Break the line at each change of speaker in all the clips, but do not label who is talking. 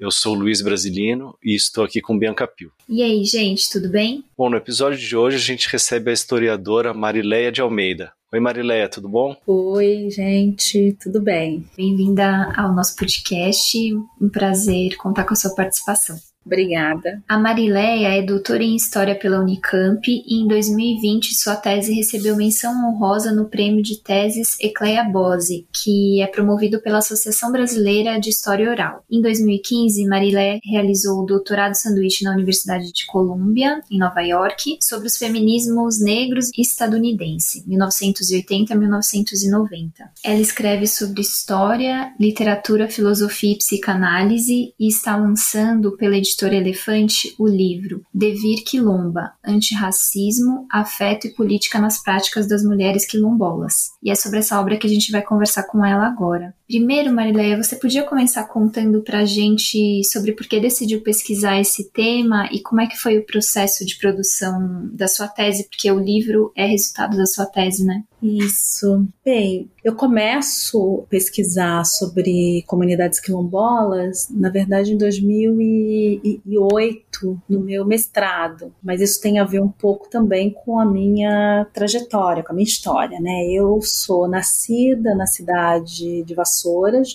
Eu sou Luiz Brasilino e estou aqui com Bianca Pio.
E aí, gente, tudo bem?
Bom, no episódio de hoje a gente recebe a historiadora Marileia de Almeida. Oi, Marileia, tudo bom?
Oi, gente, tudo bem?
Bem-vinda ao nosso podcast. Um prazer contar com a sua participação.
Obrigada.
A Marileia é doutora em História pela Unicamp e em 2020 sua tese recebeu menção honrosa no prêmio de teses Ecleia Bose, que é promovido pela Associação Brasileira de História Oral. Em 2015, Marileia realizou o doutorado sanduíche na Universidade de Columbia, em Nova York, sobre os feminismos negros e estadunidense, 1980-1990. Ela escreve sobre história, literatura, filosofia e psicanálise e está lançando pela editora editora Elefante o livro Devir Quilomba: Antirracismo, Afeto e Política nas Práticas das Mulheres Quilombolas. E é sobre essa obra que a gente vai conversar com ela agora. Primeiro, Marileia, você podia começar contando pra gente sobre por que decidiu pesquisar esse tema e como é que foi o processo de produção da sua tese, porque o livro é resultado da sua tese, né?
Isso. Bem, eu começo a pesquisar sobre comunidades quilombolas, na verdade, em 2008, no meu mestrado, mas isso tem a ver um pouco também com a minha trajetória, com a minha história, né? Eu sou nascida na cidade de Vassouras,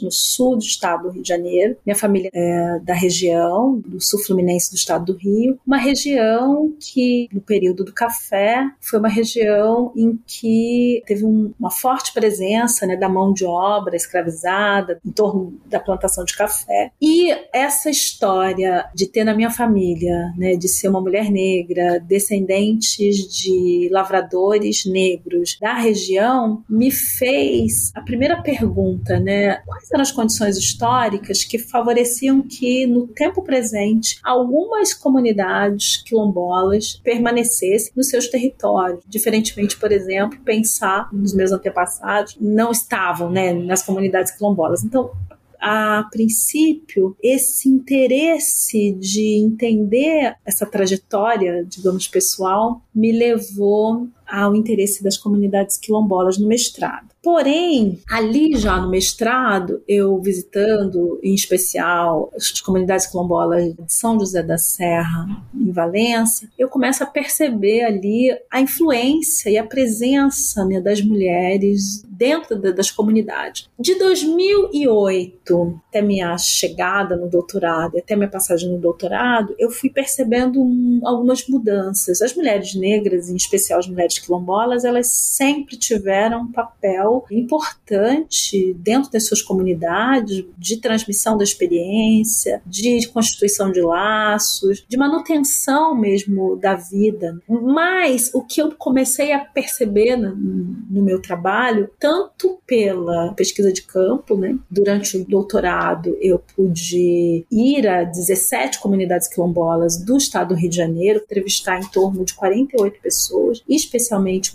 no sul do estado do Rio de Janeiro. Minha família é da região, do sul fluminense do estado do Rio, uma região que, no período do café, foi uma região em que teve um, uma forte presença né, da mão de obra escravizada em torno da plantação de café. E essa história de ter na minha família, né, de ser uma mulher negra, descendentes de lavradores negros da região, me fez a primeira pergunta, né, quais eram as condições históricas que favoreciam que no tempo presente algumas comunidades quilombolas permanecessem nos seus territórios, diferentemente, por exemplo, pensar pensar nos meus antepassados, não estavam né, nas comunidades quilombolas. Então, a princípio, esse interesse de entender essa trajetória, digamos, pessoal, me levou ao interesse das comunidades quilombolas no mestrado. Porém, ali já no mestrado, eu visitando em especial as comunidades quilombolas de São José da Serra, em Valença, eu começo a perceber ali a influência e a presença né, das mulheres dentro das comunidades. De 2008 até minha chegada no doutorado, até minha passagem no doutorado, eu fui percebendo um, algumas mudanças. As mulheres negras, em especial as mulheres quilombolas, elas sempre tiveram um papel importante dentro das suas comunidades de transmissão da experiência, de constituição de laços, de manutenção mesmo da vida. Mas o que eu comecei a perceber no, no meu trabalho, tanto pela pesquisa de campo, né? durante o doutorado eu pude ir a 17 comunidades quilombolas do estado do Rio de Janeiro, entrevistar em torno de 48 pessoas, especialmente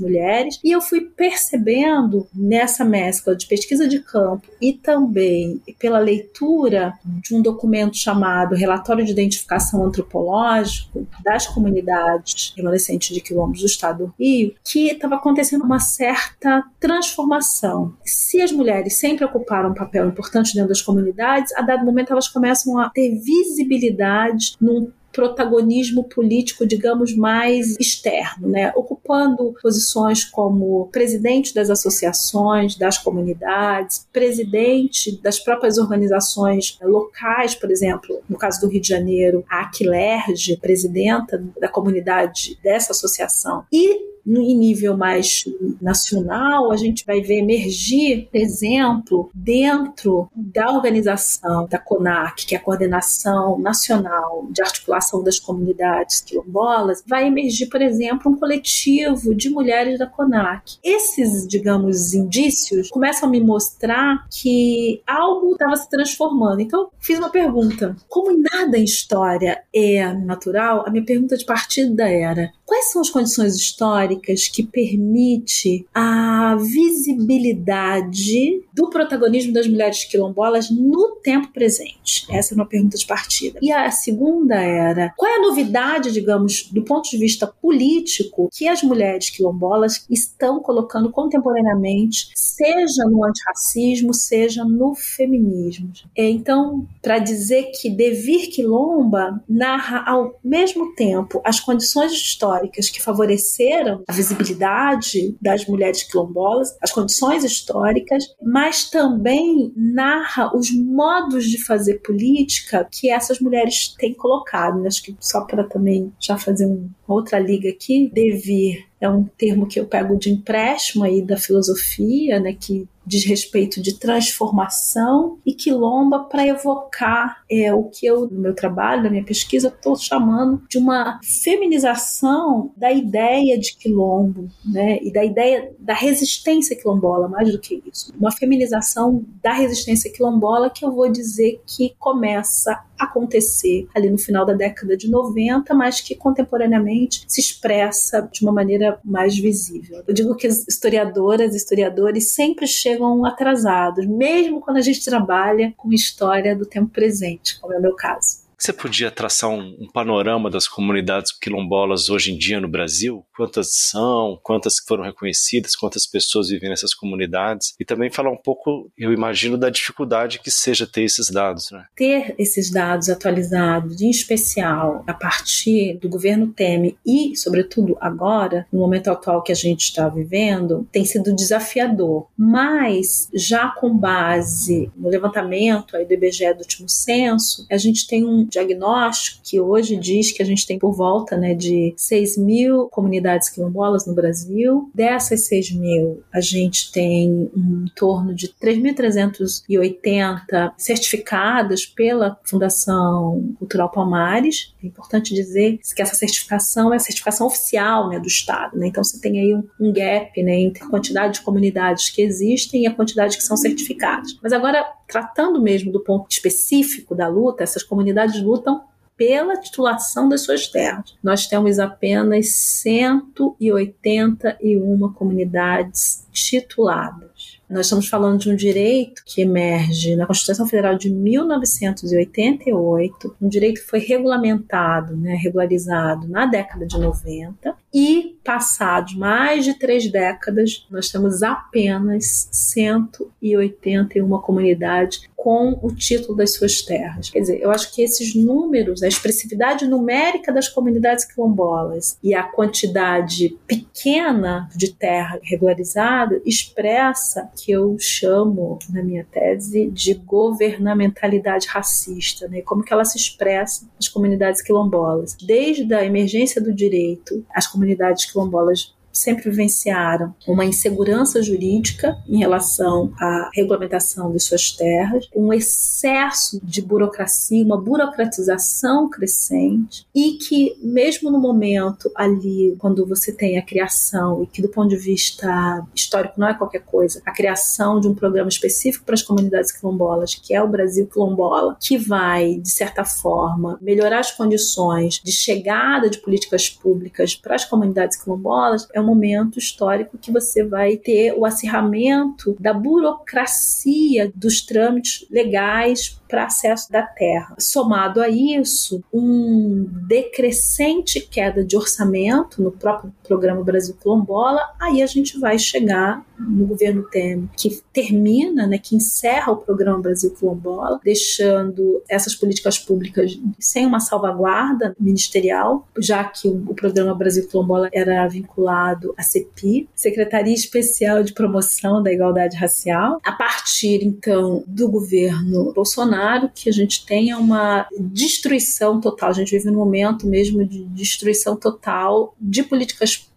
mulheres, e eu fui percebendo nessa mescla de pesquisa de campo e também pela leitura de um documento chamado Relatório de Identificação Antropológico das Comunidades Remanescentes de Quilombos do Estado do Rio, que estava acontecendo uma certa transformação. Se as mulheres sempre ocuparam um papel importante dentro das comunidades, a dado momento elas começam a ter visibilidade num protagonismo político, digamos, mais externo, né? ocupando posições como presidente das associações, das comunidades, presidente das próprias organizações locais, por exemplo, no caso do Rio de Janeiro, a Aquilerge, presidenta da comunidade dessa associação, e em nível mais nacional, a gente vai ver emergir, por exemplo, dentro da organização da CONAC, que é a Coordenação Nacional de Articulação das Comunidades Quilombolas, vai emergir, por exemplo, um coletivo de mulheres da CONAC. Esses, digamos, indícios começam a me mostrar que algo estava se transformando. Então, fiz uma pergunta: como nada em história é natural, a minha pergunta de partida era quais são as condições históricas que permite a visibilidade do protagonismo das mulheres quilombolas no tempo presente? Essa é uma pergunta de partida. E a segunda era, qual é a novidade, digamos, do ponto de vista político que as mulheres quilombolas estão colocando contemporaneamente, seja no antirracismo, seja no feminismo? É, então, para dizer que Devir Quilomba narra ao mesmo tempo as condições históricas que favoreceram a visibilidade das mulheres quilombolas, as condições históricas, mas também narra os modos de fazer política que essas mulheres têm colocado. Acho que só para também já fazer uma outra liga aqui, devir é um termo que eu pego de empréstimo aí da filosofia, né, que diz respeito de transformação e quilomba para evocar é, o que eu, no meu trabalho, na minha pesquisa, estou chamando de uma feminização da ideia de quilombo, né, e da ideia da resistência quilombola, mais do que isso. Uma feminização da resistência quilombola que eu vou dizer que começa acontecer ali no final da década de 90, mas que contemporaneamente se expressa de uma maneira mais visível. Eu digo que as historiadoras e historiadores sempre chegam atrasados, mesmo quando a gente trabalha com história do tempo presente, como é o meu caso.
Você podia traçar um, um, panorama das comunidades quilombolas hoje em dia no Brasil? Quantas são? Quantas foram reconhecidas? Quantas pessoas vivem nessas comunidades? E também falar um pouco, eu imagino, da dificuldade que seja ter esses dados. Né?
Ter esses dados atualizados, em especial a partir do governo Temer e, sobretudo, agora, no momento atual que a gente está vivendo, tem sido desafiador. Mas, já com base no levantamento aí do IBGE do último censo, a gente tem um diagnóstico que hoje diz que a gente tem por volta né, de 6 mil comunidades quilombolas no Brasil. Dessas 6 mil, a gente tem um torno de 3.380 certificadas pela Fundação Cultural Palmares. É importante dizer que essa certificação é a certificação oficial né, do Estado. Né? Então, você tem aí um, um gap né, entre a quantidade de comunidades que existem e a quantidade que são certificadas. Mas agora, tratando mesmo do ponto específico da luta, essas comunidades lutam pela titulação das suas terras. Nós temos apenas 181 comunidades tituladas. Nós estamos falando de um direito que emerge na Constituição Federal de 1988, um direito que foi regulamentado, né, regularizado na década de 90, e passados mais de três décadas, nós temos apenas 181 comunidades com o título das suas terras. Quer dizer, eu acho que esses números, a expressividade numérica das comunidades quilombolas e a quantidade pequena de terra regularizada expressa que eu chamo na minha tese de governamentalidade racista, né? Como que ela se expressa nas comunidades quilombolas. Desde a emergência do direito, as comunidades quilombolas sempre vivenciaram uma insegurança jurídica em relação à regulamentação de suas terras, um excesso de burocracia, uma burocratização crescente e que mesmo no momento ali, quando você tem a criação e que do ponto de vista histórico não é qualquer coisa, a criação de um programa específico para as comunidades quilombolas, que é o Brasil Quilombola, que vai, de certa forma, melhorar as condições de chegada de políticas públicas para as comunidades quilombolas, é momento histórico que você vai ter o acirramento da burocracia dos trâmites legais para acesso da terra. Somado a isso, um decrescente queda de orçamento no próprio programa Brasil Quilombola, aí a gente vai chegar no governo Temer, que termina, né, que encerra o programa Brasil Quilombola, deixando essas políticas públicas sem uma salvaguarda ministerial, já que o, programa Brasil Quilombola era vinculado à CEPI, Secretaria Especial de Promoção da Igualdade Racial. A partir, então, do governo Bolsonaro, que a gente tenha uma destruição total, a gente vive num momento mesmo de destruição total de políticas públicas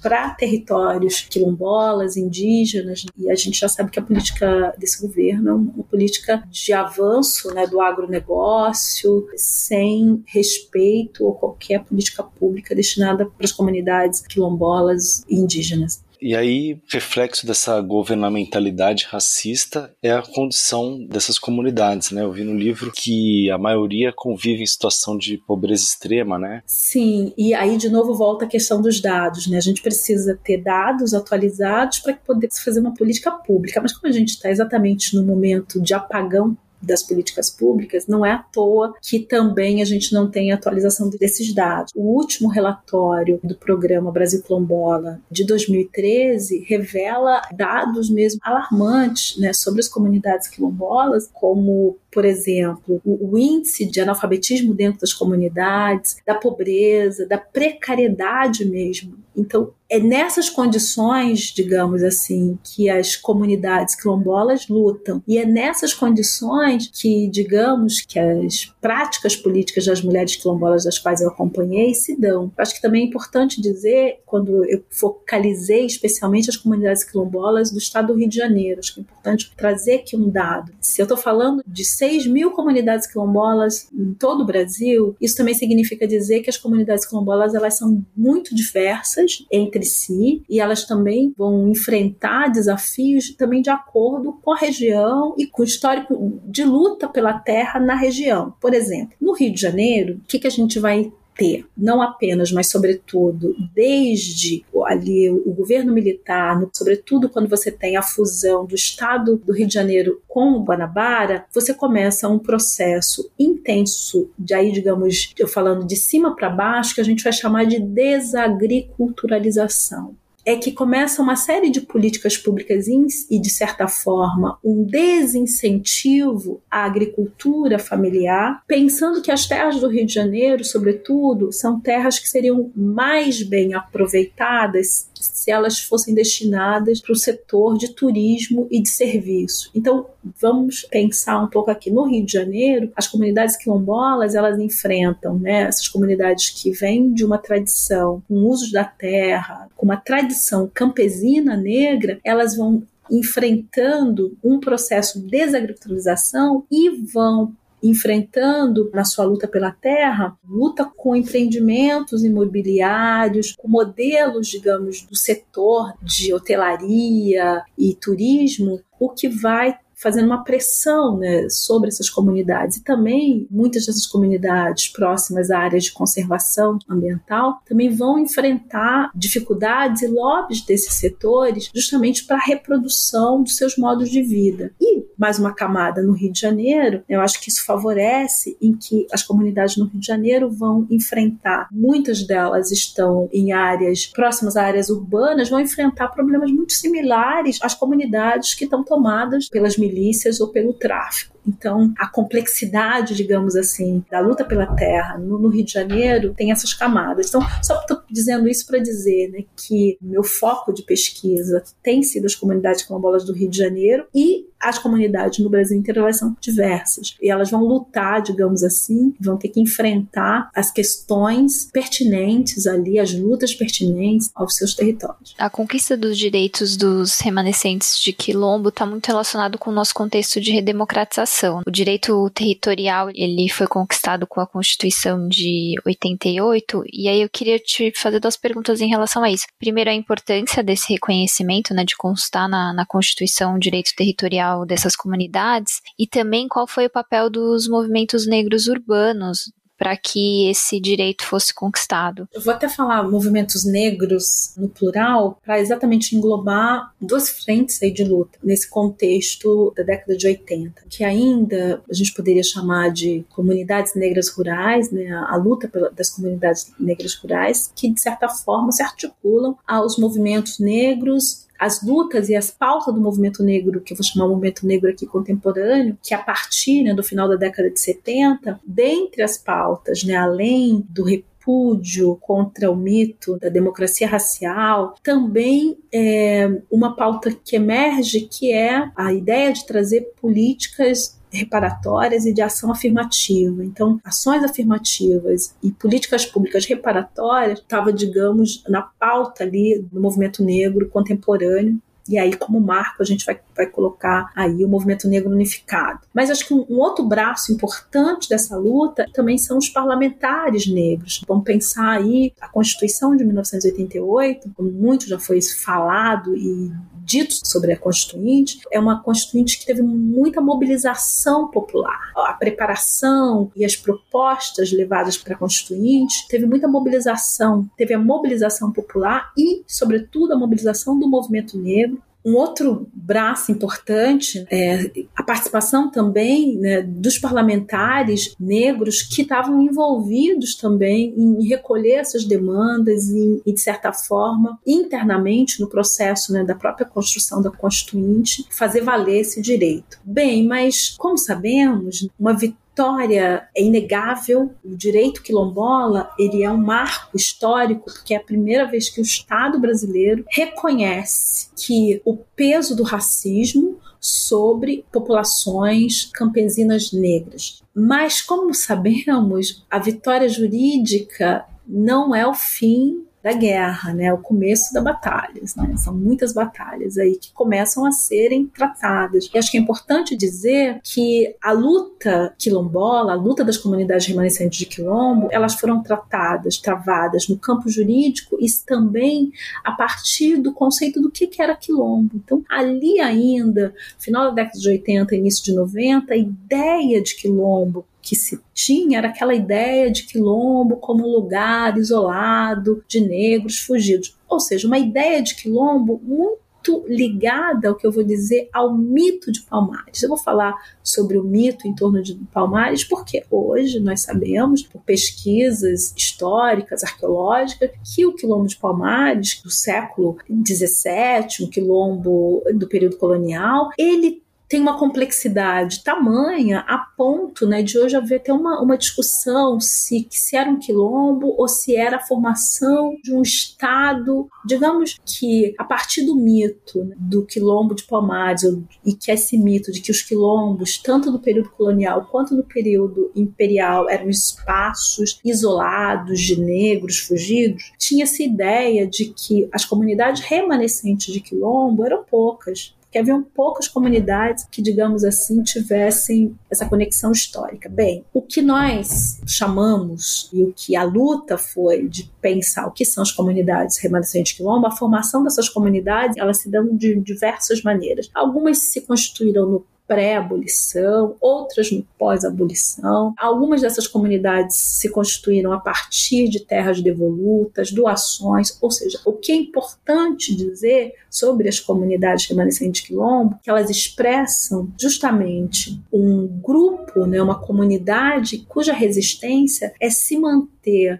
para territórios quilombolas, indígenas, e a gente já sabe que a política desse governo é uma política de avanço né, do agronegócio, sem respeito ou qualquer política pública destinada para as comunidades quilombolas e indígenas.
E aí, reflexo dessa governamentalidade racista é a condição dessas comunidades, né? Eu vi no livro que a maioria convive em situação de pobreza extrema, né?
Sim, e aí de novo volta a questão dos dados, né? A gente precisa ter dados atualizados para poder fazer uma política pública. Mas como a gente está exatamente no momento de apagão das políticas públicas, não é à toa que também a gente não tem atualização desses dados. O último relatório do programa Brasil Quilombola de 2013 revela dados mesmo alarmantes né, sobre as comunidades quilombolas, como por exemplo, o, índice de analfabetismo dentro das comunidades, da pobreza, da precariedade mesmo. Então, é nessas condições, digamos assim, que as comunidades quilombolas lutam. E é nessas condições que, digamos, que as práticas políticas das mulheres quilombolas das quais eu acompanhei se dão. Acho que também é importante dizer, quando eu focalizei especialmente as comunidades quilombolas do estado do Rio de Janeiro, acho que é importante trazer aqui um dado. Se eu estou falando de 6 mil comunidades quilombolas em todo o Brasil, isso também significa dizer que as comunidades quilombolas elas são muito diversas entre si e elas também vão enfrentar desafios também de acordo com a região e com o histórico de luta pela terra na região. Por exemplo, no Rio de Janeiro, o que, que a gente vai ter, não apenas, mas sobretudo, desde ali o governo militar, sobretudo quando você tem a fusão do estado do Rio de Janeiro com o Guanabara, você começa um processo intenso, de aí, digamos, eu falando de cima para baixo, que a gente vai chamar de desagriculturalização é que começa uma série de políticas públicas e, de certa forma, um desincentivo à agricultura familiar, pensando que as terras do Rio de Janeiro, sobretudo, são terras que seriam mais bem aproveitadas se elas fossem destinadas para o setor de turismo e de serviço. Então, vamos pensar um pouco aqui no Rio de Janeiro, as comunidades quilombolas, elas enfrentam, né, essas comunidades que vêm de uma tradição com usos da terra, com uma tradição campesina negra, elas vão enfrentando um processo de desagriculturização e vão enfrentando na sua luta pela terra, luta com empreendimentos imobiliários, com modelos, digamos, do setor de hotelaria e turismo, o que vai fazendo uma pressão né, sobre essas comunidades. E também muitas dessas comunidades próximas a áreas de conservação ambiental também vão enfrentar dificuldades e lobbies desses setores justamente para a reprodução dos seus modos de vida. E mais uma camada no Rio de Janeiro, eu acho que isso favorece em que as comunidades no Rio de Janeiro vão enfrentar, muitas delas estão em áreas próximas a áreas urbanas, vão enfrentar problemas muito similares às comunidades que estão tomadas pelas milícias milícias ou pelo tráfico. Então, a complexidade, digamos assim, da luta pela terra no, no Rio de Janeiro tem essas camadas. Então, só estou dizendo isso para dizer né, que meu foco de pesquisa tem sido as comunidades quilombolas do Rio de Janeiro e as comunidades no Brasil inteiro elas são diversas e elas vão lutar, digamos assim, vão ter que enfrentar as questões pertinentes ali, as lutas pertinentes aos seus territórios.
A conquista dos direitos dos remanescentes de quilombo está muito relacionado com o nosso contexto de redemocratização. O direito territorial ele foi conquistado com a Constituição de 88 e aí eu queria te fazer duas perguntas em relação a isso. Primeiro, a importância desse reconhecimento, né, de constar na, na Constituição o direito territorial dessas comunidades e também qual foi o papel dos movimentos negros urbanos para que esse direito fosse conquistado.
Eu vou até falar movimentos negros no plural para exatamente englobar duas frentes aí de luta nesse contexto da década de 80, que ainda a gente poderia chamar de comunidades negras rurais, né, a luta das comunidades negras rurais, que de certa forma se articulam aos movimentos negros as lutas e as pautas do movimento negro, que eu vou chamar o movimento negro aqui contemporâneo, que a partir né, do final da década de 70, dentre as pautas, né, além do repúdio contra o mito da democracia racial, também é uma pauta que emerge que é a ideia de trazer políticas reparatórias e de ação afirmativa. Então, ações afirmativas e políticas públicas reparatórias estava, digamos, na pauta ali do movimento negro contemporâneo E aí, como marco, a gente vai, vai colocar aí o movimento negro unificado. Mas acho que um, um outro braço importante dessa luta também são os parlamentares negros. Vamos pensar aí a Constituição de 1988, como muito já foi falado e dito sobre a Constituinte, é uma Constituinte que teve muita mobilização popular. A preparação e as propostas levadas para a Constituinte teve muita mobilização, teve a mobilização popular e, sobretudo, a mobilização do movimento negro um outro braço importante é a participação também né, dos parlamentares negros que estavam envolvidos também em recolher essas demandas e, de certa forma, internamente no processo né, da própria construção da Constituinte, fazer valer esse direito. Bem, mas como sabemos, uma vitória história é inegável. O direito quilombola ele é um marco histórico porque é a primeira vez que o Estado brasileiro reconhece que o peso do racismo sobre populações campesinas negras. Mas como sabemos, a vitória jurídica não é o fim da guerra, né? O começo das batalhas, né? São muitas batalhas aí que começam a serem tratadas. E acho que é importante dizer que a luta quilombola, a luta das comunidades remanescentes de quilombo, elas foram tratadas, travadas no campo jurídico e também a partir do conceito do que era quilombo. Então, ali ainda, final da década de 80, início de 90, a ideia de quilombo que se tinha era aquela ideia de quilombo como lugar isolado de negros fugidos. Ou seja, uma ideia de quilombo muito ligada ao que eu vou dizer ao mito de Palmares. Eu vou falar sobre o mito em torno de Palmares porque hoje nós sabemos, por pesquisas históricas, arqueológicas, que o quilombo de Palmares do século XVII, um quilombo do período colonial, ele tem uma complexidade tamanha a ponto né, de hoje haver até uma, uma discussão se, se era um quilombo ou se era a formação de um Estado. Digamos que a partir do mito né, do quilombo de Palmares, e que é esse mito de que os quilombos, tanto no período colonial quanto no período imperial, eram espaços isolados de negros fugidos, tinha essa ideia de que as comunidades remanescentes de quilombo eram poucas que haviam poucas comunidades que, digamos assim, tivessem essa conexão histórica. Bem, o que nós chamamos e o que a luta foi de pensar o que são as comunidades remanescentes quilombo, a formação dessas comunidades, elas se dão de diversas maneiras. Algumas se constituíram no pré-abolição, outras no pós-abolição. Algumas dessas comunidades se constituíram a partir de terras devolutas, doações, ou seja, o que é importante dizer sobre as comunidades remanescentes quilombo, que elas expressam justamente um grupo, né, uma comunidade cuja resistência é se manter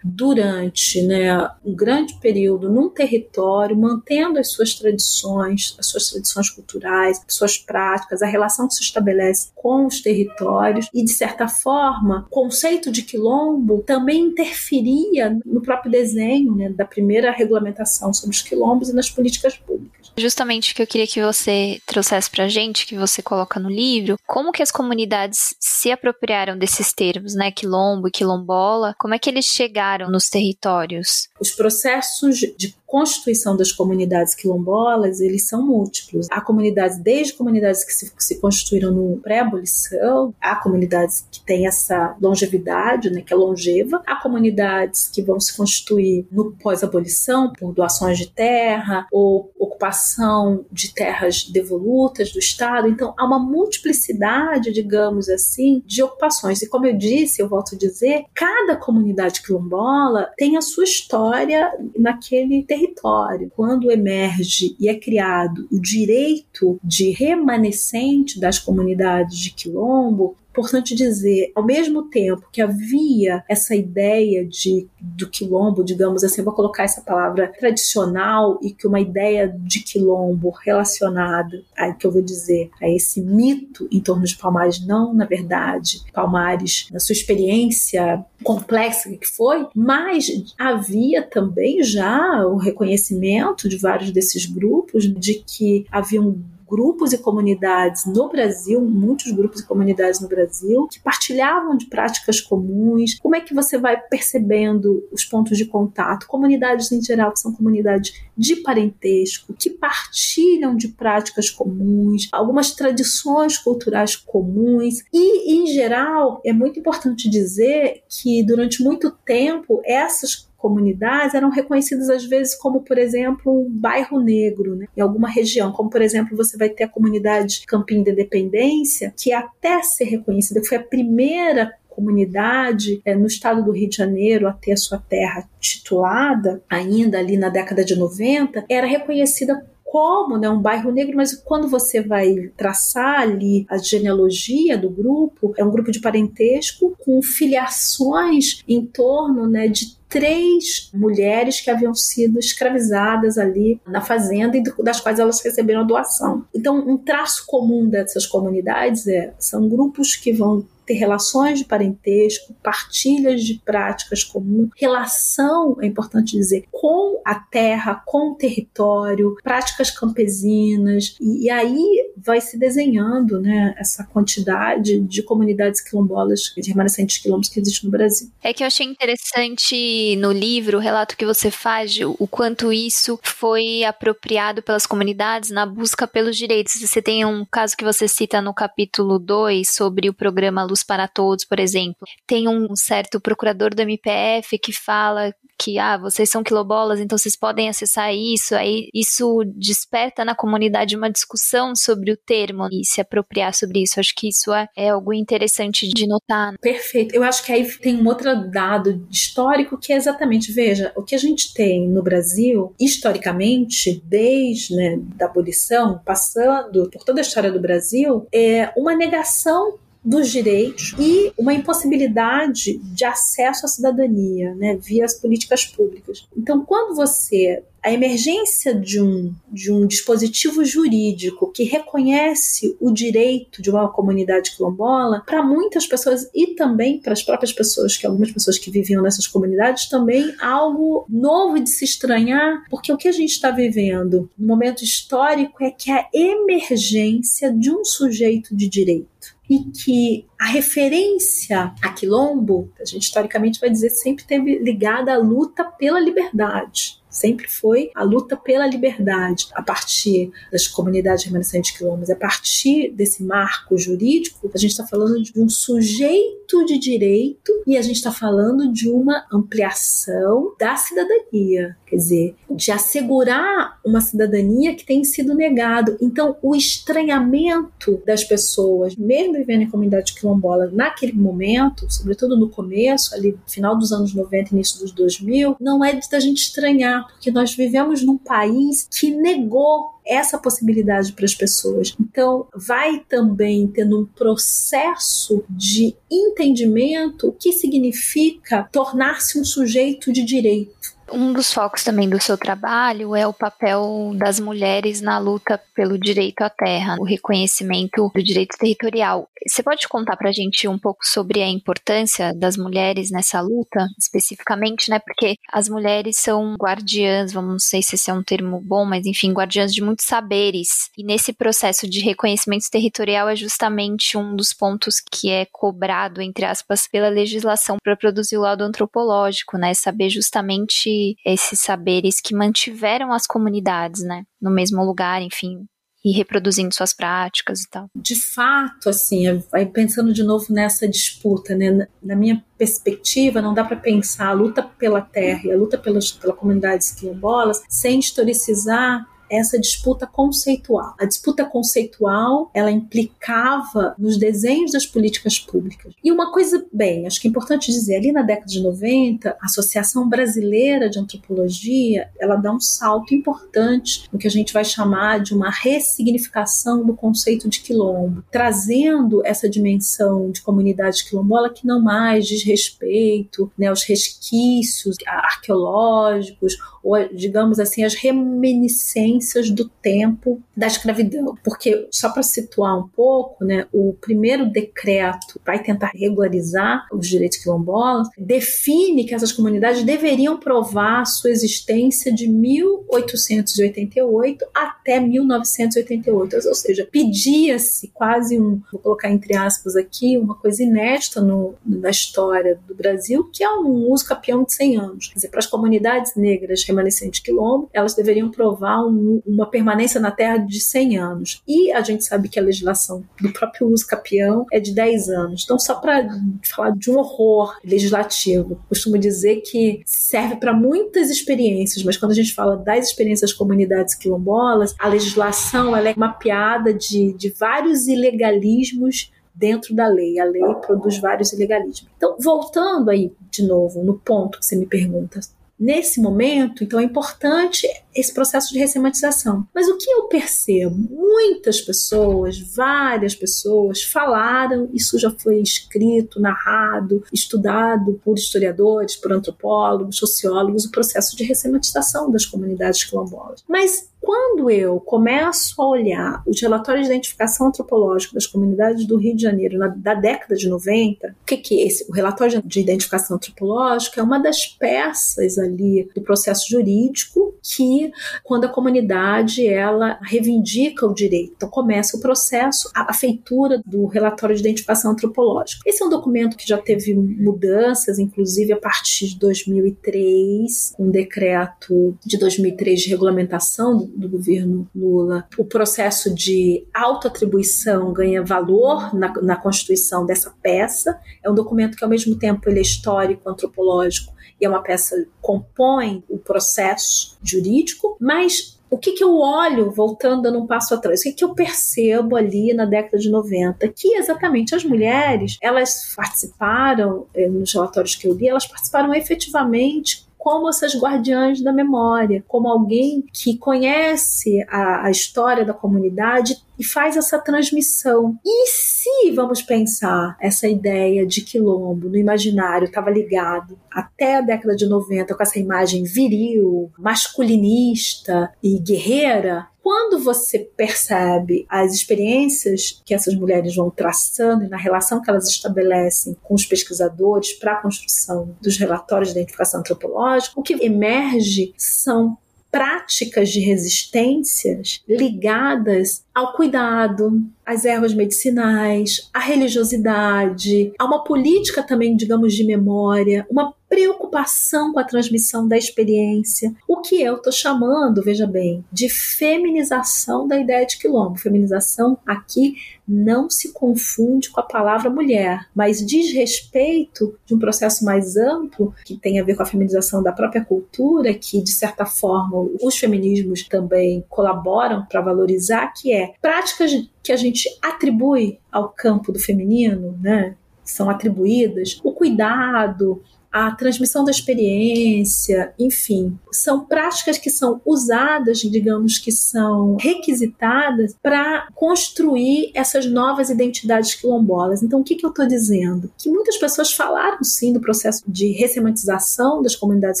durante né, um grande período num território, mantendo as suas tradições, as suas tradições culturais, as suas práticas, a relação que se estabelece com os territórios e, de certa forma, o conceito de quilombo também interferia no próprio desenho né, da primeira regulamentação sobre os quilombos e nas políticas públicas.
Justamente o que eu queria que você trouxesse pra gente, que você coloca no livro, como que as comunidades se apropriaram desses termos, né, quilombo e quilombola, como é que eles chegaram nos territórios?
Os processos de constituição das comunidades quilombolas, eles são múltiplos. Há comunidades, desde comunidades que se, se constituíram no pré-abolição, há comunidades que têm essa longevidade, né, que é longeva, há comunidades que vão se constituir no pós-abolição, por doações de terra ou ocupação de terras devolutas do Estado. Então, há uma multiplicidade, digamos assim, de ocupações. E como eu disse, eu volto a dizer, cada comunidade quilombola tem a sua história naquele território território. Quando emerge e é criado o direito de remanescente das comunidades de quilombo, importante dizer, ao mesmo tempo que havia essa ideia de do quilombo, digamos assim, vou colocar essa palavra tradicional e que uma ideia de quilombo relacionada, aí que eu vou dizer, a esse mito em torno de Palmares, não na verdade, Palmares, na sua experiência complexa que foi, mas havia também já o reconhecimento de vários desses grupos de que haviam grupos e comunidades no Brasil, muitos grupos e comunidades no Brasil, que partilhavam de práticas comuns. Como é que você vai percebendo os pontos de contato? Comunidades em geral que são comunidades de parentesco, que partilham de práticas comuns, algumas tradições culturais comuns. E, em geral, é muito importante dizer que durante muito tempo essas comunidades eram reconhecidas às vezes como, por exemplo, um bairro negro, né? em alguma região, como por exemplo você vai ter a comunidade Campinho da Independência, que até ser reconhecida foi a primeira comunidade é, no estado do Rio de Janeiro a ter a sua terra titulada, ainda ali na década de 90, era reconhecida como né, um bairro negro, mas quando você vai traçar ali a genealogia do grupo, é um grupo de parentesco com filiações em torno né, de três mulheres que haviam sido escravizadas ali na fazenda e das quais elas receberam a doação. Então, um traço comum dessas comunidades é são grupos que vão ter relações de parentesco, partilhas de práticas comuns, relação, é importante dizer, com a terra, com o território, práticas campesinas, e, e aí vai se desenhando né, essa quantidade de comunidades quilombolas, de remanescentes quilombos que existe no Brasil.
É que eu achei interessante no livro, o relato que você faz, o quanto isso foi apropriado pelas comunidades na busca pelos direitos. Você tem um caso que você cita no capítulo 2 sobre o programa Luz para Todos, por exemplo. Tem um certo procurador do MPF que fala que, ah, vocês são quilobolas, então vocês podem acessar isso. Aí isso desperta na comunidade uma discussão sobre o termo e se apropriar sobre isso. Acho que isso é, é algo interessante de notar.
Perfeito. Eu acho que aí tem um outro dado histórico que é exatamente, veja, o que a gente tem no Brasil, historicamente, desde né, da abolição, passando por toda a história do Brasil, é uma negação dos direitos e uma impossibilidade de acesso à cidadania, né, via as políticas públicas. Então, quando você a emergência de um, de um dispositivo jurídico que reconhece o direito de uma comunidade quilombola, para muitas pessoas e também para as próprias pessoas, que algumas pessoas que viviam nessas comunidades, também algo novo de se estranhar, porque o que a gente está vivendo no momento histórico é que a emergência de um sujeito de direito e que a referência a quilombo, a gente historicamente vai dizer, sempre teve ligada à luta pela liberdade. Sempre foi a luta pela liberdade a partir das comunidades remanescentes quilombos, a partir desse marco jurídico, a gente está falando de um sujeito de direito e a gente está falando de uma ampliação da cidadania, quer dizer, de assegurar uma cidadania que tem sido negado. Então, o estranhamento das pessoas, mesmo vivendo em comunidade quilombola naquele momento, sobretudo no começo, ali final dos anos 90, início dos 2000, não é da gente estranhar, porque nós vivemos num país que negou essa possibilidade para as pessoas. Então, vai também tendo um processo de entendimento o que significa tornar-se um sujeito de direito.
Um dos focos também do seu trabalho é o papel das mulheres na luta pelo direito à terra, o reconhecimento do direito territorial. Você pode contar para a gente um pouco sobre a importância das mulheres nessa luta, especificamente, né? Porque as mulheres são guardiãs, vamos não sei se esse é um termo bom, mas enfim, guardiãs de muitos saberes. E nesse processo de reconhecimento territorial é justamente um dos pontos que é cobrado, entre aspas, pela legislação para produzir o laudo antropológico, né? Saber justamente esses saberes que mantiveram as comunidades, né, no mesmo lugar, enfim, e reproduzindo suas práticas e tal.
De fato, assim, vai pensando de novo nessa disputa, né? Na minha perspectiva, não dá para pensar a luta pela terra e a luta pelas, pela comunidades quilombolas sem historicizar essa disputa conceitual. A disputa conceitual, ela implicava nos desenhos das políticas públicas. E uma coisa, bem, acho que é importante dizer, ali na década de 90, a Associação Brasileira de Antropologia, ela dá um salto importante no que a gente vai chamar de uma ressignificação do conceito de quilombo, trazendo essa dimensão de comunidade quilombola que não mais diz respeito né, aos resquícios arqueológicos ou, digamos assim, as reminiscências do tempo da escravidão. Porque, só para situar um pouco, né, o primeiro decreto vai tentar regularizar os direitos quilombolas, define que essas comunidades deveriam provar sua existência de 1888 até 1988, ou seja, pedia-se quase um, vou colocar entre aspas aqui, uma coisa inédita no, na história do Brasil, que é um uso capião de 100 anos. Quer dizer, para as comunidades negras remanescentes quilombo, elas deveriam provar um, uma permanência na terra de 100 anos. E a gente sabe que a legislação do próprio uso capião é de 10 anos. Então, só para falar de um horror legislativo, costumo dizer que serve para muitas experiências, mas quando a gente fala das experiências das comunidades quilombolas, a legislação ela é mapeada de, de vários ilegalismos dentro da lei. A lei produz vários ilegalismos. Então, voltando aí de novo no ponto que você me pergunta, nesse momento, então é importante esse processo de ressematização. Mas o que eu percebo? Muitas pessoas, várias pessoas falaram, isso já foi escrito, narrado, estudado por historiadores, por antropólogos, sociólogos, o processo de ressematização das comunidades quilombolas. Mas quando eu começo a olhar os relatórios de identificação antropológica das comunidades do Rio de Janeiro na, da década de 90, o que, que é esse? O relatório de identificação antropológica é uma das peças ali do processo jurídico que, quando a comunidade ela reivindica o direito, então começa o processo, a, feitura do relatório de identificação antropológica. Esse é um documento que já teve mudanças, inclusive a partir de 2003, um decreto de 2003 de regulamentação do governo Lula, o processo de autoatribuição ganha valor na, na constituição dessa peça. É um documento que, ao mesmo tempo, ele é histórico, antropológico e é uma peça que compõe o processo jurídico, mas o que, que eu olho, voltando dando um passo atrás, o que, que eu percebo ali na década de 90? Que exatamente as mulheres, elas participaram, eh, nos relatórios que eu li, elas participaram efetivamente como essas guardiãs da memória, como alguém que conhece a, a história da comunidade e faz essa transmissão. E se vamos pensar essa ideia de quilombo no imaginário estava ligado até a década de 90 com essa imagem viril, masculinista e guerreira, quando você percebe as experiências que essas mulheres vão traçando e na relação que elas estabelecem com os pesquisadores para a construção dos relatórios de identificação antropológica, o que emerge são práticas de resistências ligadas ao cuidado, às ervas medicinais, à religiosidade, a uma política também, digamos, de memória, uma preocupação com a transmissão da experiência, o que eu estou chamando, veja bem, de feminização da ideia de quilombo. Feminização aqui não se confunde com a palavra mulher, mas diz respeito de um processo mais amplo que tem a ver com a feminização da própria cultura, que de certa forma os feminismos também colaboram para valorizar, que é práticas que a gente atribui ao campo do feminino, né? São atribuídas o cuidado, a transmissão da experiência, enfim, são práticas que são usadas, digamos que são requisitadas para construir essas novas identidades quilombolas. Então, o que, que eu estou dizendo? Que muitas pessoas falaram sim do processo de ressematização das comunidades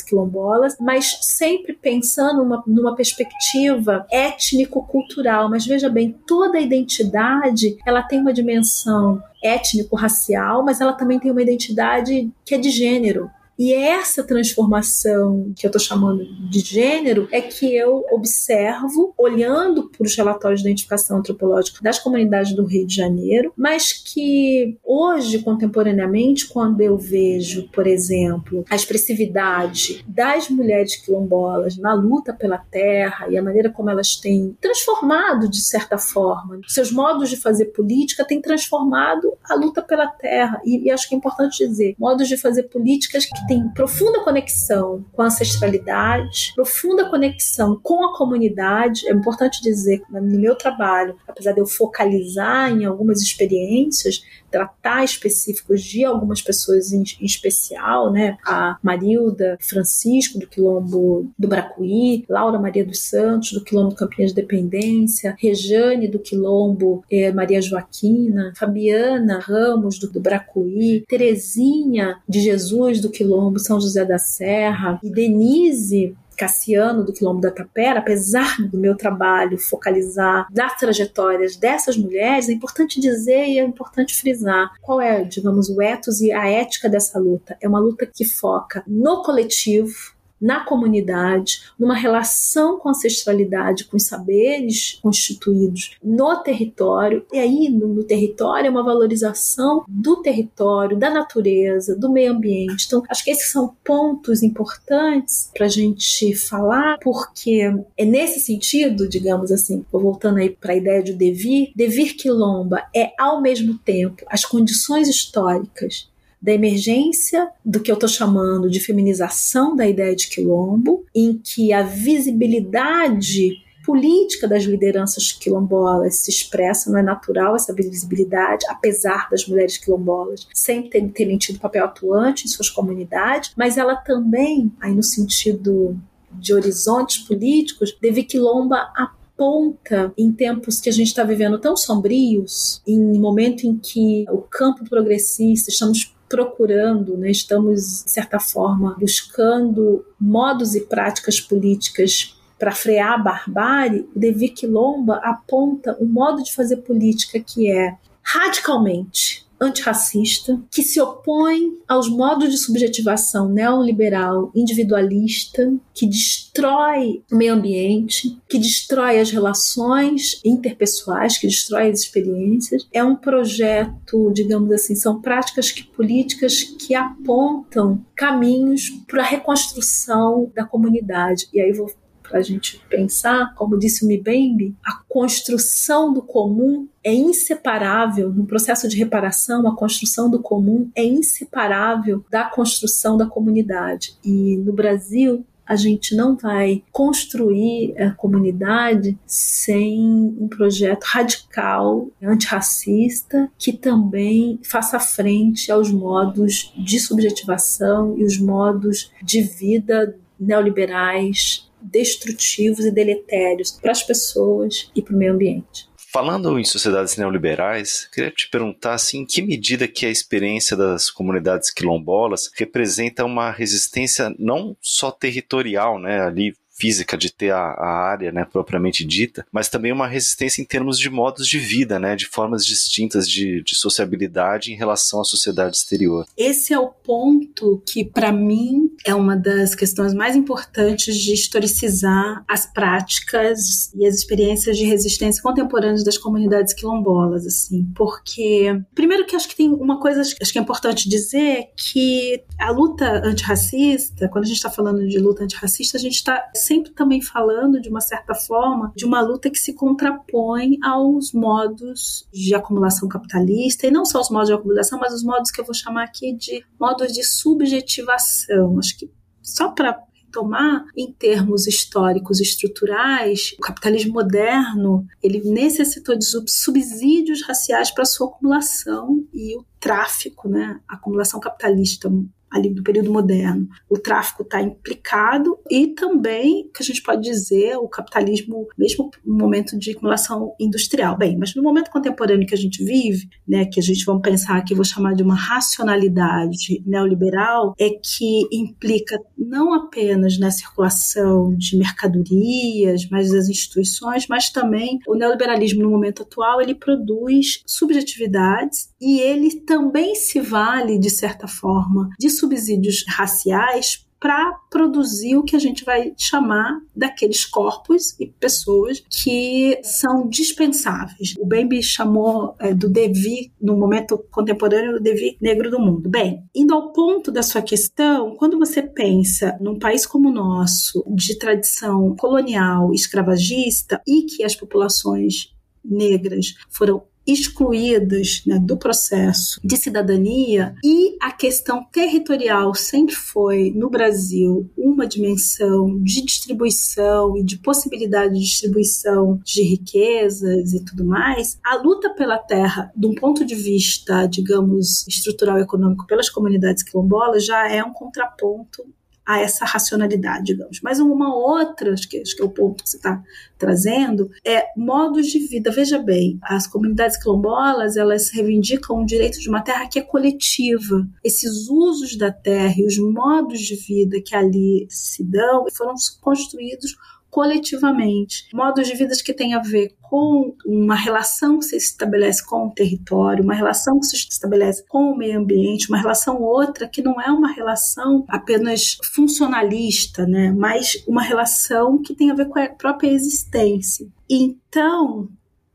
quilombolas, mas sempre pensando numa, numa perspectiva étnico-cultural. Mas veja bem, toda identidade ela tem uma dimensão étnico-racial, mas ela também tem uma identidade que é de gênero. E essa transformação que eu estou chamando de gênero é que eu observo olhando para os relatórios de identificação antropológica das comunidades do Rio de Janeiro, mas que hoje, contemporaneamente, quando eu vejo, por exemplo, a expressividade das mulheres quilombolas na luta pela terra e a maneira como elas têm transformado, de certa forma, seus modos de fazer política têm transformado a luta pela terra. E, e acho que é importante dizer, modos de fazer políticas que tem profunda conexão com a ancestralidade, profunda conexão com a comunidade. É importante dizer que no meu trabalho, apesar de eu focalizar em algumas experiências, tratar específicos de algumas pessoas em, em, especial, né? A Marilda Francisco, do Quilombo do Bracuí, Laura Maria dos Santos, do Quilombo Campinhas de Dependência, Rejane, do Quilombo eh, Maria Joaquina, Fabiana Ramos, do, do Bracuí, Terezinha de Jesus, do Quilombo São José da Serra, e Denise Cassiano do Quilombo da Tapera, apesar do meu trabalho focalizar das trajetórias dessas mulheres, é importante dizer e é importante frisar qual é, digamos, o ethos e a ética dessa luta. É uma luta que foca no coletivo, na comunidade, numa relação com a ancestralidade, com os saberes constituídos no território. E aí, no, no, território, é uma valorização do território, da natureza, do meio ambiente. Então, acho que esses são pontos importantes para a gente falar, porque é nesse sentido, digamos assim, voltando aí para a ideia de devir, devir quilomba é, ao mesmo tempo, as condições históricas da emergência do que eu estou chamando de feminização da ideia de quilombo, em que a visibilidade política das lideranças quilombolas se expressa, não é natural essa visibilidade, apesar das mulheres quilombolas sempre terem tido papel atuante em suas comunidades, mas ela também, aí no sentido de horizontes políticos, Devi Quilomba aponta em tempos que a gente está vivendo tão sombrios, em momento em que o campo progressista, estamos procurando, né, estamos, de certa forma, buscando modos e práticas políticas para frear a barbárie, o Devi Quilomba aponta um modo de fazer política que é radicalmente antirracista, que se opõe aos modos de subjetivação neoliberal individualista, que destrói o meio ambiente, que destrói as relações interpessoais, que destrói as experiências. É um projeto, digamos assim, são práticas que, políticas que apontam caminhos para a reconstrução da comunidade. E aí vou para a gente pensar, como disse o Mbembe, a construção do comum é inseparável, no processo de reparação, a construção do comum é inseparável da construção da comunidade. E no Brasil, a gente não vai construir a comunidade sem um projeto radical, antirracista, que também faça frente aos modos de subjetivação e os modos de vida neoliberais destrutivos e deletérios para as pessoas e para o meio ambiente.
Falando em sociedades neoliberais, queria te perguntar assim, em que medida que a experiência das comunidades quilombolas representa uma resistência não só territorial, né, ali física de ter a, a, área né, propriamente dita, mas também uma resistência em termos de modos de vida, né, de formas distintas de, de sociabilidade em relação à sociedade exterior.
Esse é o ponto que, para mim, é uma das questões mais importantes de historicizar as práticas e as experiências de resistência contemporâneas das comunidades quilombolas, assim, porque primeiro que acho que tem uma coisa acho que é importante dizer que a luta antirracista, quando a gente está falando de luta antirracista, a gente está sempre também falando, de uma certa forma, de uma luta que se contrapõe aos modos de acumulação capitalista, e não só os modos de acumulação, mas os modos que eu vou chamar aqui de modos de subjetivação. Acho que só para tomar em termos históricos estruturais, o capitalismo moderno ele necessitou de subsídios raciais para sua acumulação e o tráfico, né, a acumulação capitalista ali do período moderno. O tráfico está implicado e também, que a gente pode dizer, o capitalismo, mesmo no momento de acumulação industrial. Bem, mas no momento contemporâneo que a gente vive, né, que a gente vamos pensar que vou chamar de uma racionalidade neoliberal, é que implica não apenas na circulação de mercadorias, mas das instituições, mas também o neoliberalismo no momento atual, ele produz subjetividades e ele também se vale, de certa forma, de subsídios raciais para produzir o que a gente vai chamar daqueles corpos e pessoas que são dispensáveis. O Bembe chamou é, do Devi, no momento contemporâneo, o Devi negro do mundo. Bem, indo ao ponto da sua questão, quando você pensa num país como o nosso, de tradição colonial escravagista, e que as populações negras foram excluídas né, do processo de cidadania e a questão territorial sempre foi, no Brasil, uma dimensão de distribuição e de possibilidade de distribuição de riquezas e tudo mais, a luta pela terra, de um ponto de vista, digamos, estrutural econômico pelas comunidades quilombolas, já é um contraponto a essa racionalidade, digamos. Mas uma outra, acho que, acho que é o ponto que você está trazendo, é modos de vida. Veja bem, as comunidades quilombolas, elas reivindicam o direito de uma terra que é coletiva. Esses usos da terra e os modos de vida que ali se dão foram construídos coletivamente. Modos de vida que têm a ver com uma relação que se estabelece com o território, uma relação que se estabelece com o meio ambiente, uma relação outra que não é uma relação apenas funcionalista, né, mas uma relação que tem a ver com a própria existência. Então,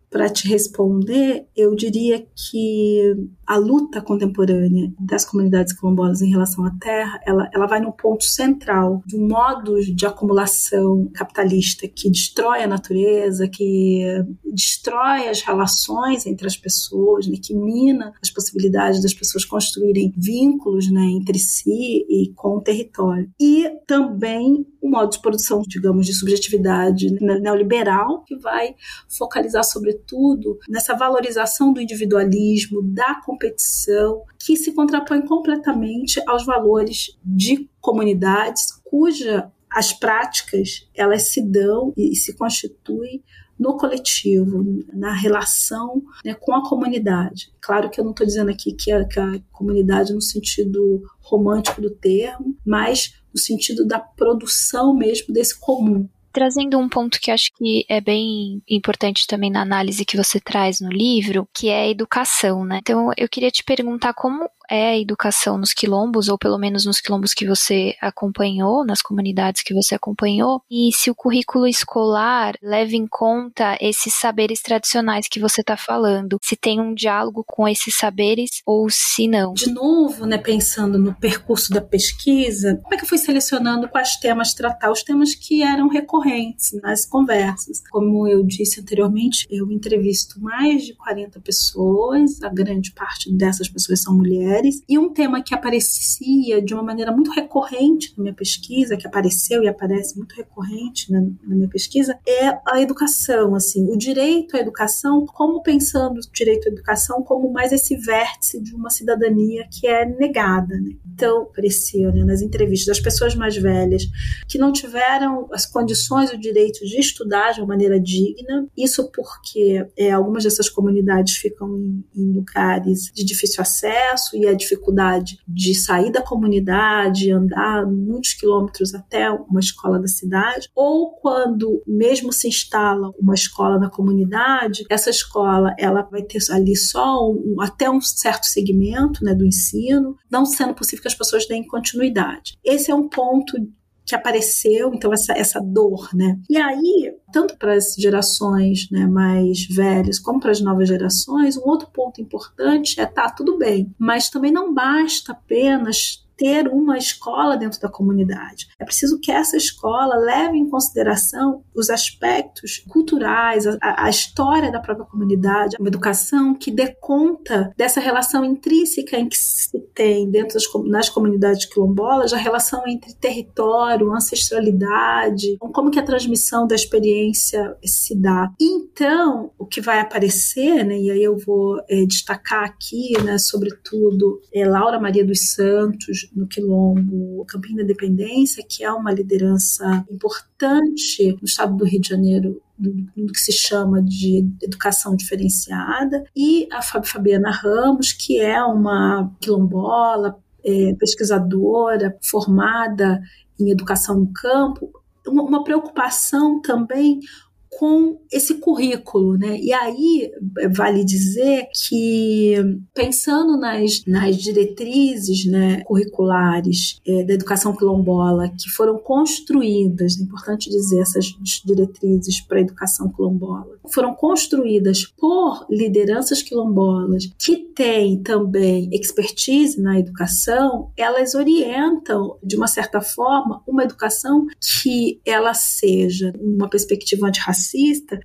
para te responder, eu diria que a luta contemporânea das comunidades quilombolas em relação à terra, ela, ela vai no ponto central um modo de acumulação capitalista que destrói a natureza, que destrói as relações entre as pessoas, né, que mina as possibilidades das pessoas construírem vínculos né, entre si e com o território. E também um modo de produção, digamos, de subjetividade neoliberal, que vai focalizar, sobretudo, nessa valorização do individualismo, da competição, que se contrapõe completamente aos valores de comunidades cuja as práticas elas se dão e se constituem no coletivo, na relação né, com a comunidade. Claro que eu não estou dizendo aqui que a, que a comunidade no sentido romântico do termo, mas no sentido da produção mesmo desse comum.
Trazendo um ponto que acho que é bem importante também na análise que você traz no livro, que é a educação, né? Então eu queria te perguntar como é a educação nos quilombos, ou pelo menos nos quilombos que você acompanhou, nas comunidades que você acompanhou, e se o currículo escolar leva em conta esses saberes tradicionais que você está falando, se tem um diálogo com esses saberes ou se não.
De novo, né, pensando no percurso da pesquisa, como é que eu fui selecionando quais temas tratar? Os temas que eram recorrentes nas conversas. Como eu disse anteriormente, eu entrevisto mais de 40 pessoas, a grande parte dessas pessoas são mulheres mulheres. E um tema que aparecia de uma maneira muito recorrente na minha pesquisa, que apareceu e aparece muito recorrente na, na minha pesquisa, é a educação, assim, o direito à educação, como pensando o direito à educação como mais esse vértice de uma cidadania que é negada. Né? Então, aparecia né, nas entrevistas das pessoas mais velhas que não tiveram as condições, o direito de estudar de uma maneira digna, isso porque é, algumas dessas comunidades ficam em, em lugares de difícil acesso e a dificuldade de sair da comunidade, andar muitos quilômetros até uma escola da cidade, ou quando mesmo se instala uma escola na comunidade, essa escola ela vai ter ali só um, até um certo segmento né, do ensino, não sendo possível que as pessoas deem continuidade. Esse é um ponto que apareceu, então essa, essa dor, né? E aí, tanto para as gerações né, mais velhas como para as novas gerações, um outro ponto importante é tá tudo bem, mas também não basta apenas ter uma escola dentro da comunidade. É preciso que essa escola leve em consideração os aspectos culturais, a, a história da própria comunidade, uma educação que dê conta dessa relação intrínseca em que se tem dentro das nas comunidades quilombolas, a relação entre território, ancestralidade, como que a transmissão da experiência se dá. Então, o que vai aparecer, né, e aí eu vou é, destacar aqui, né, sobretudo, é Laura Maria dos Santos, no Quilombo Campinho da Independência, que é uma liderança importante no estado do Rio de Janeiro do, que se chama de educação diferenciada, e a Fabiana Ramos, que é uma quilombola, é, pesquisadora formada em educação no campo, uma preocupação também com esse currículo, né? E aí vale dizer que pensando nas, nas diretrizes né, curriculares é, da educação quilombola que foram construídas, é importante dizer essas diretrizes para a educação quilombola, foram construídas por lideranças quilombolas que têm também expertise na educação, elas orientam de uma certa forma uma educação que ela seja uma perspectiva antirracista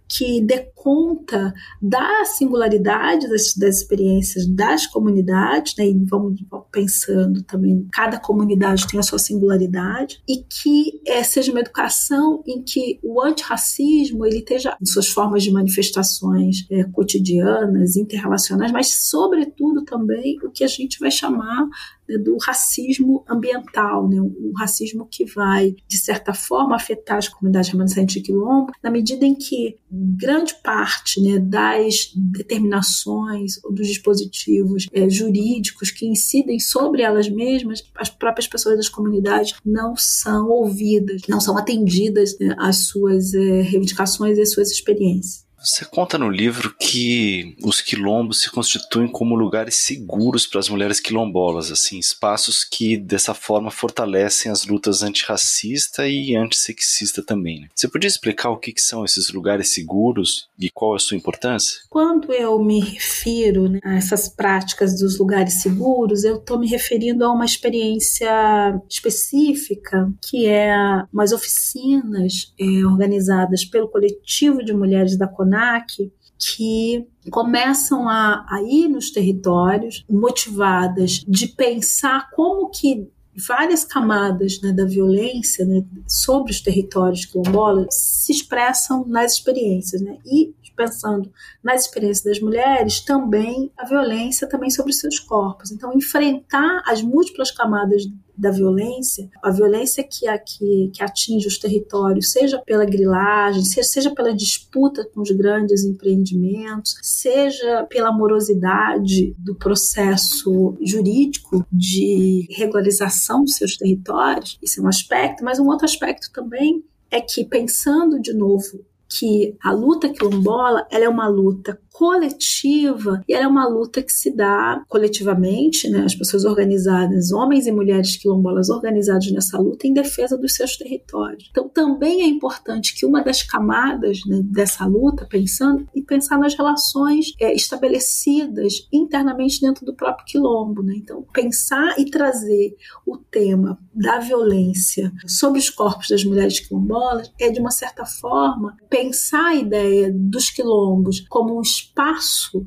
que dê conta da singularidade das, das experiências das comunidades, né, e vamos, pensando também, cada comunidade tem a sua singularidade, e que é, seja uma educação em que o antirracismo ele esteja em suas formas de manifestações é, cotidianas, interrelacionais, mas sobretudo também o que a gente vai chamar do racismo ambiental, né, um racismo que vai, de certa forma, afetar as comunidades remanescentes de quilombo, na medida em que grande parte né, das determinações ou dos dispositivos é, jurídicos que incidem sobre elas mesmas, as próprias pessoas das comunidades não são ouvidas, não são atendidas né, às suas é, reivindicações e às suas experiências.
Você conta no livro que os quilombos se constituem como lugares seguros para as mulheres quilombolas, assim, espaços que dessa forma fortalecem as lutas antirracista e antissexista também. Né? Você podia explicar o que, que, são esses lugares seguros e qual é a sua importância?
Quando eu me refiro né, a essas práticas dos lugares seguros, eu estou me referindo a uma experiência específica que é umas oficinas é, organizadas pelo coletivo de mulheres da CONAC que começam a, a ir nos territórios motivadas de pensar como que várias camadas né, da violência né, sobre os territórios quilombolas se expressam nas experiências. Né? E pensando nas experiências das mulheres, também a violência também sobre seus corpos. Então, enfrentar as múltiplas camadas da violência, a violência que, que, que atinge os territórios, seja pela grilagem, seja, seja pela disputa com os grandes empreendimentos, seja pela morosidade do processo jurídico de regularização dos seus territórios, isso é um aspecto, mas um outro aspecto também é que, pensando de novo que a luta quilombola ela é uma luta coletiva e ela é uma luta que se dá coletivamente, né, as pessoas organizadas, homens e mulheres quilombolas organizados nessa luta em defesa dos seus territórios. Então também é importante que uma das camadas né, dessa luta, pensando e pensar nas relações é, estabelecidas internamente dentro do próprio quilombo, né? Então pensar e trazer o tema da violência sobre os corpos das mulheres quilombolas é de uma certa forma pensar a ideia dos quilombos como um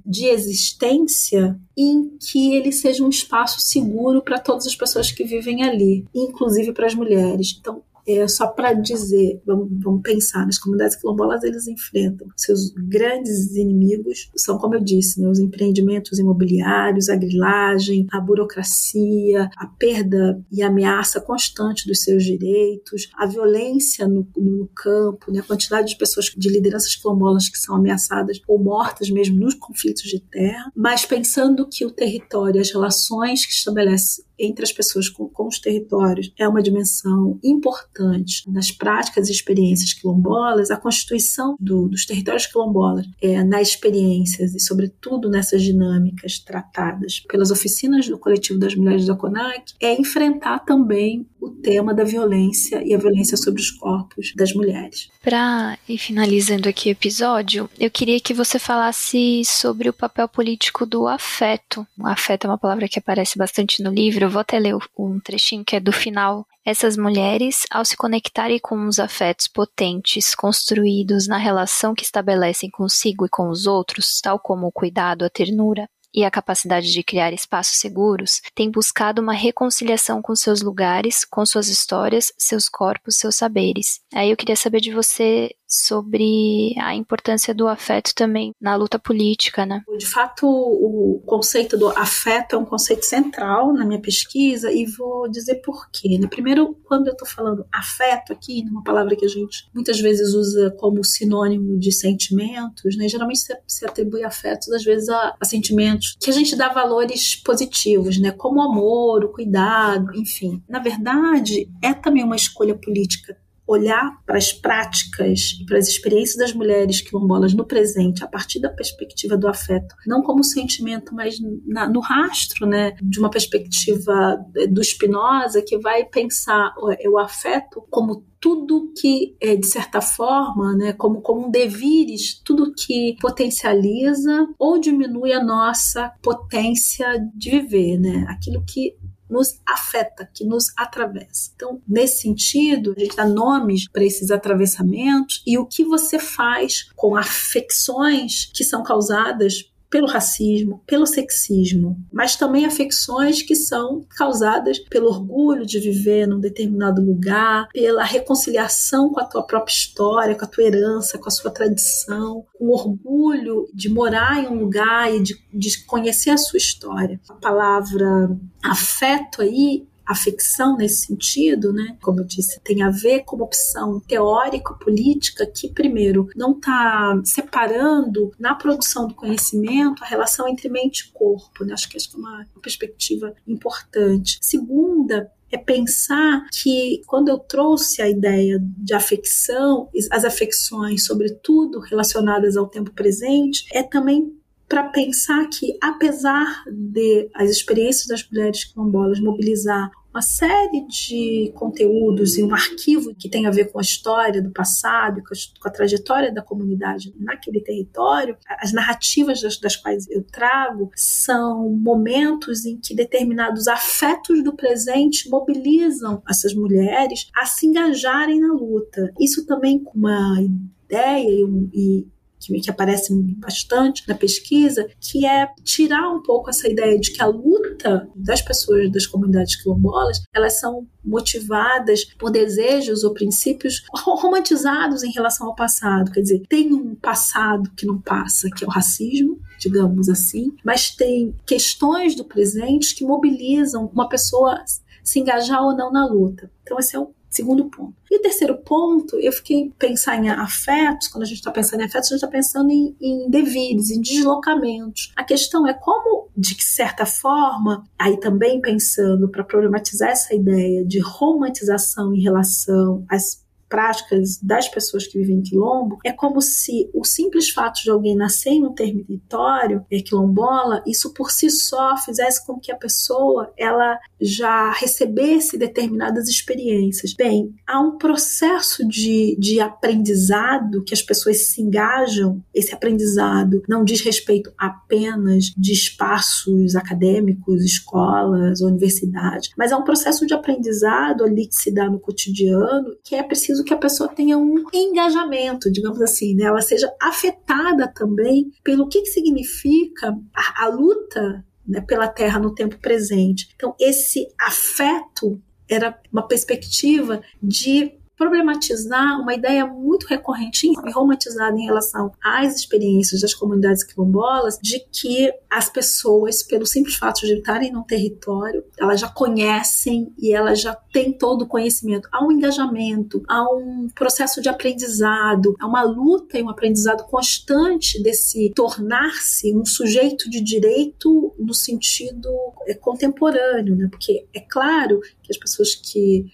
de existência em que ele seja um espaço seguro para todas as pessoas que vivem ali, inclusive para as mulheres. Então, é, só para dizer, vamos, vamos, pensar, nas comunidades quilombolas eles enfrentam seus grandes inimigos, são, como eu disse, né, os empreendimentos imobiliários, a grilagem, a burocracia, a perda e ameaça constante dos seus direitos, a violência no, no campo, né, a quantidade de pessoas, de lideranças quilombolas que são ameaçadas ou mortas mesmo nos conflitos de terra, mas pensando que o território, as relações que estabelece entre as pessoas com, com os territórios é uma dimensão importante nas práticas e experiências quilombolas, a constituição do, dos territórios quilombolas é, nas experiências e, sobretudo, nessas dinâmicas tratadas pelas oficinas do coletivo das mulheres da CONAC, é enfrentar também o tema da violência e a violência sobre os corpos das mulheres.
Para ir finalizando aqui o episódio, eu queria que você falasse sobre o papel político do afeto. O afeto é uma palavra que aparece bastante no livro. Eu vou até ler um trechinho que é do final. Essas mulheres, ao se conectarem com os afetos potentes construídos na relação que estabelecem consigo e com os outros, tal como o cuidado, a ternura, e a capacidade de criar espaços seguros, tem buscado uma reconciliação com seus lugares, com suas histórias, seus corpos, seus saberes. Aí eu queria saber de você sobre a importância do afeto também na luta política, né?
De fato, o conceito do afeto é um conceito central na minha pesquisa e vou dizer por quê. Né? Primeiro, quando eu estou falando afeto aqui, uma palavra que a gente muitas vezes usa como sinônimo de sentimentos, né? geralmente se, atribui afetos às vezes a, a sentimentos que a gente dá valores positivos, né? como o amor, o cuidado, enfim. Na verdade, é também uma escolha política olhar para as práticas e para as experiências das mulheres quilombolas no presente, a partir da perspectiva do afeto, não como sentimento, mas na, no rastro, né, de uma perspectiva do Spinoza, que vai pensar o, o afeto como tudo que, é, de certa forma, né, como, como um devires, tudo que potencializa ou diminui a nossa potência de viver, né? Aquilo que nos afeta, que nos atravessa. Então, nesse sentido, a gente dá nomes para esses atravessamentos e o que você faz com afecções que são causadas pelo racismo, pelo sexismo, mas também afecções que são causadas pelo orgulho de viver num determinado lugar, pela reconciliação com a tua própria história, com a tua herança, com a sua tradição, com o orgulho de morar em um lugar e de, de conhecer a sua história. A palavra afeto aí afecção nesse sentido, né? Como eu disse, tem a ver com uma opção teórico-política que, primeiro, não está separando na produção do conhecimento a relação entre mente e corpo, né? Acho que essa é uma perspectiva importante. Segunda, é pensar que quando eu trouxe a ideia de afecção, as afecções, sobretudo relacionadas ao tempo presente, é também para pensar que, apesar de as experiências das mulheres quilombolas mobilizar uma série de conteúdos e um arquivo que tem a ver com a história do passado, com a, trajetória da comunidade naquele território, as narrativas das, das, quais eu trago são momentos em que determinados afetos do presente mobilizam essas mulheres a se engajarem na luta. Isso também com uma ideia e, e que, que aparece bastante na pesquisa, que é tirar um pouco essa ideia de que a luta das pessoas das comunidades quilombolas, elas são motivadas por desejos ou princípios romantizados em relação ao passado. Quer dizer, tem um passado que não passa, que é o racismo, digamos assim, mas tem questões do presente que mobilizam uma pessoa se engajar ou não na luta. Então, esse é o Segundo ponto. E o terceiro ponto, eu fiquei pensando em afetos, quando a gente está pensando em afetos, a gente está pensando em, em devires, em deslocamentos. A questão é como, de certa forma, aí também pensando para problematizar essa ideia de romantização em relação às práticas das pessoas que vivem em quilombo, é como se o simples fato de alguém nascer em um território é, quilombola, isso por si só fizesse com que a pessoa ela já recebesse determinadas experiências. Bem, há um processo de, de aprendizado que as pessoas se engajam, esse aprendizado não diz respeito apenas de espaços acadêmicos, escolas, universidades, mas é um processo de aprendizado ali que se dá no cotidiano que é preciso preciso que a pessoa tenha um engajamento, digamos assim, né? ela seja afetada também pelo que, que significa a, a luta né, pela terra no tempo presente. Então, esse afeto era uma perspectiva de problematizar uma ideia muito recorrente e romantizada em relação às experiências das comunidades quilombolas de que as pessoas, pelo simples fato de estarem no território, elas já conhecem e elas já têm todo o conhecimento. Há um engajamento, há um processo de aprendizado, há uma luta e um aprendizado constante desse tornar-se um sujeito de direito no sentido é, contemporâneo, né? Porque é claro que as pessoas que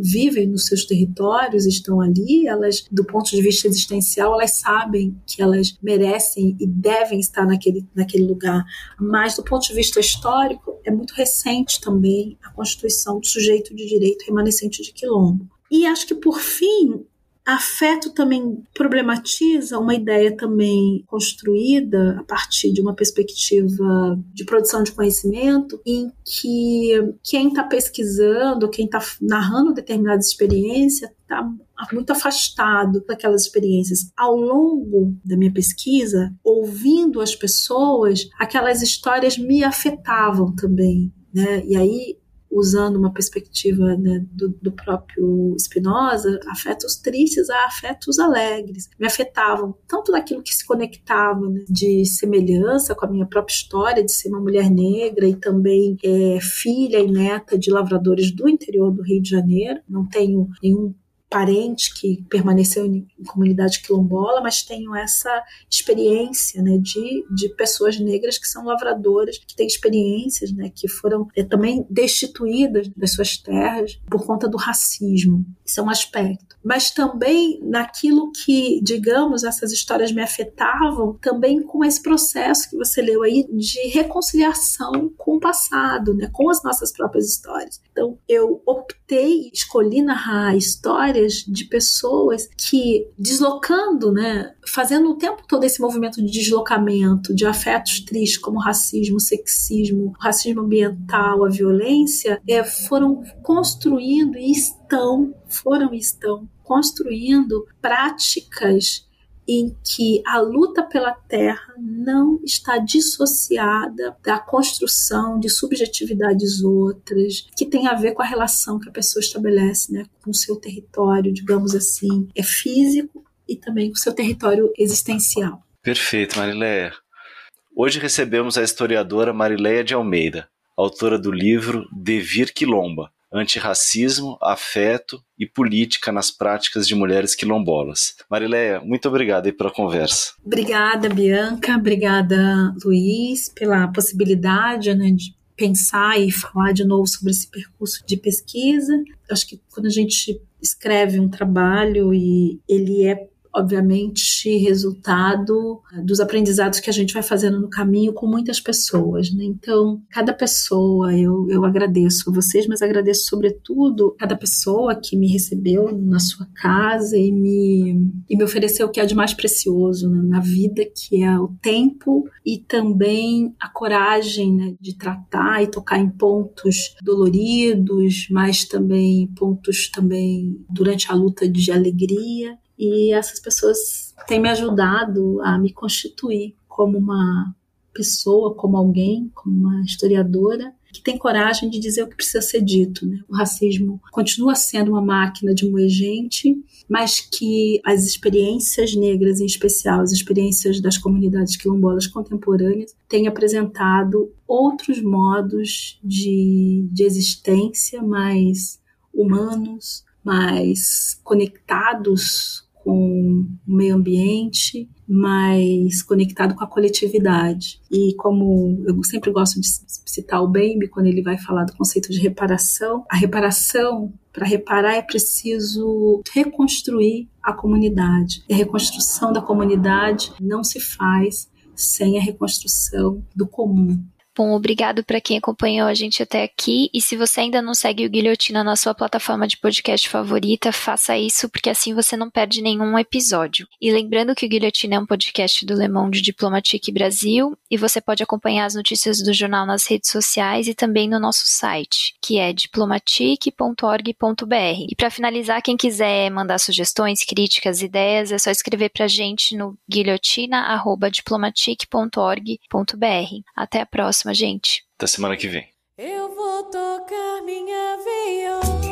vivem nos seus territórios, estão ali, elas, do ponto de vista existencial, elas sabem que elas merecem e devem estar naquele, naquele lugar. Mas, do ponto de vista histórico, é muito recente também a constituição do sujeito de direito remanescente de quilombo. E acho que, por fim, Afeto também problematiza uma ideia também construída a partir de uma perspectiva de produção de conhecimento, em que quem está pesquisando, quem está narrando determinada experiência, está muito afastado daquelas experiências. Ao longo da minha pesquisa, ouvindo as pessoas, aquelas histórias me afetavam também. Né? E aí usando uma perspectiva né, do, do, próprio Spinoza, afetos tristes a afetos alegres. Me afetavam tanto daquilo que se conectava né, de semelhança com a minha própria história de ser uma mulher negra e também é, filha e neta de lavradores do interior do Rio de Janeiro. Não tenho nenhum parente que permaneceu em, em, comunidade quilombola, mas tenho essa experiência né, de, de pessoas negras que são lavradoras, que têm experiências, né, que foram é, também destituídas das suas terras por conta do racismo. Isso é um aspecto. Mas também naquilo que, digamos, essas histórias me afetavam, também com esse processo que você leu aí de reconciliação com o passado, né, com as nossas próprias histórias. Então, eu optei, escolhi narrar histórias histórias de pessoas que, deslocando, né, fazendo o tempo todo esse movimento de deslocamento de afetos tristes como racismo, sexismo, racismo ambiental, a violência, é, foram construindo e estão, foram e estão construindo práticas em que a luta pela terra não está dissociada da construção de subjetividades outras, que tem a ver com a relação que a pessoa estabelece né, com o seu território, digamos assim, é físico e também com o seu território existencial.
Perfeito, Marileia. Hoje recebemos a historiadora Marileia de Almeida, autora do livro Devir Quilomba, antirracismo, afeto e política nas práticas de mulheres quilombolas. Marileia, muito obrigado aí pela conversa.
Obrigada, Bianca. Obrigada, Luiz, pela possibilidade né, de pensar e falar de novo sobre esse percurso de pesquisa. Acho que quando a gente escreve um trabalho e ele é obviamente, resultado dos aprendizados que a gente vai fazendo no caminho com muitas pessoas. Né? Então, cada pessoa, eu, eu agradeço a vocês, mas agradeço sobretudo cada pessoa que me recebeu na sua casa e me, e me ofereceu o que é de mais precioso né, na vida, que é o tempo e também a coragem né, de tratar e tocar em pontos doloridos, mas também pontos também durante a luta de alegria e essas pessoas têm me ajudado a me constituir como uma pessoa, como alguém, como uma historiadora que tem coragem de dizer o que precisa ser dito. Né? O racismo continua sendo uma máquina de moer gente, mas que as experiências negras, em especial as experiências das comunidades quilombolas contemporâneas, têm apresentado outros modos de, de existência mais humanos, mais conectados com o meio ambiente, mais conectado com a coletividade. E como eu sempre gosto de citar o Bembe quando ele vai falar do conceito de reparação, a reparação, para reparar é preciso reconstruir a comunidade. E a reconstrução da comunidade não se faz sem a reconstrução do comum.
Bom, obrigado para quem acompanhou a gente até aqui. E se você ainda não segue o Guilhotina na sua plataforma de podcast favorita, faça isso, porque assim você não perde nenhum episódio. E lembrando que o Guilhotina é um podcast do Le Monde Diplomatique Brasil, e você pode acompanhar as notícias do jornal nas redes sociais e também no nosso site, que é diplomatique.org.br. E para finalizar, quem quiser mandar sugestões, críticas, ideias, é só escrever para a gente no guilhotina.diplomatique.org.br. Até a próxima próxima, gente.
Até semana que vem.
Eu vou tocar minha viola.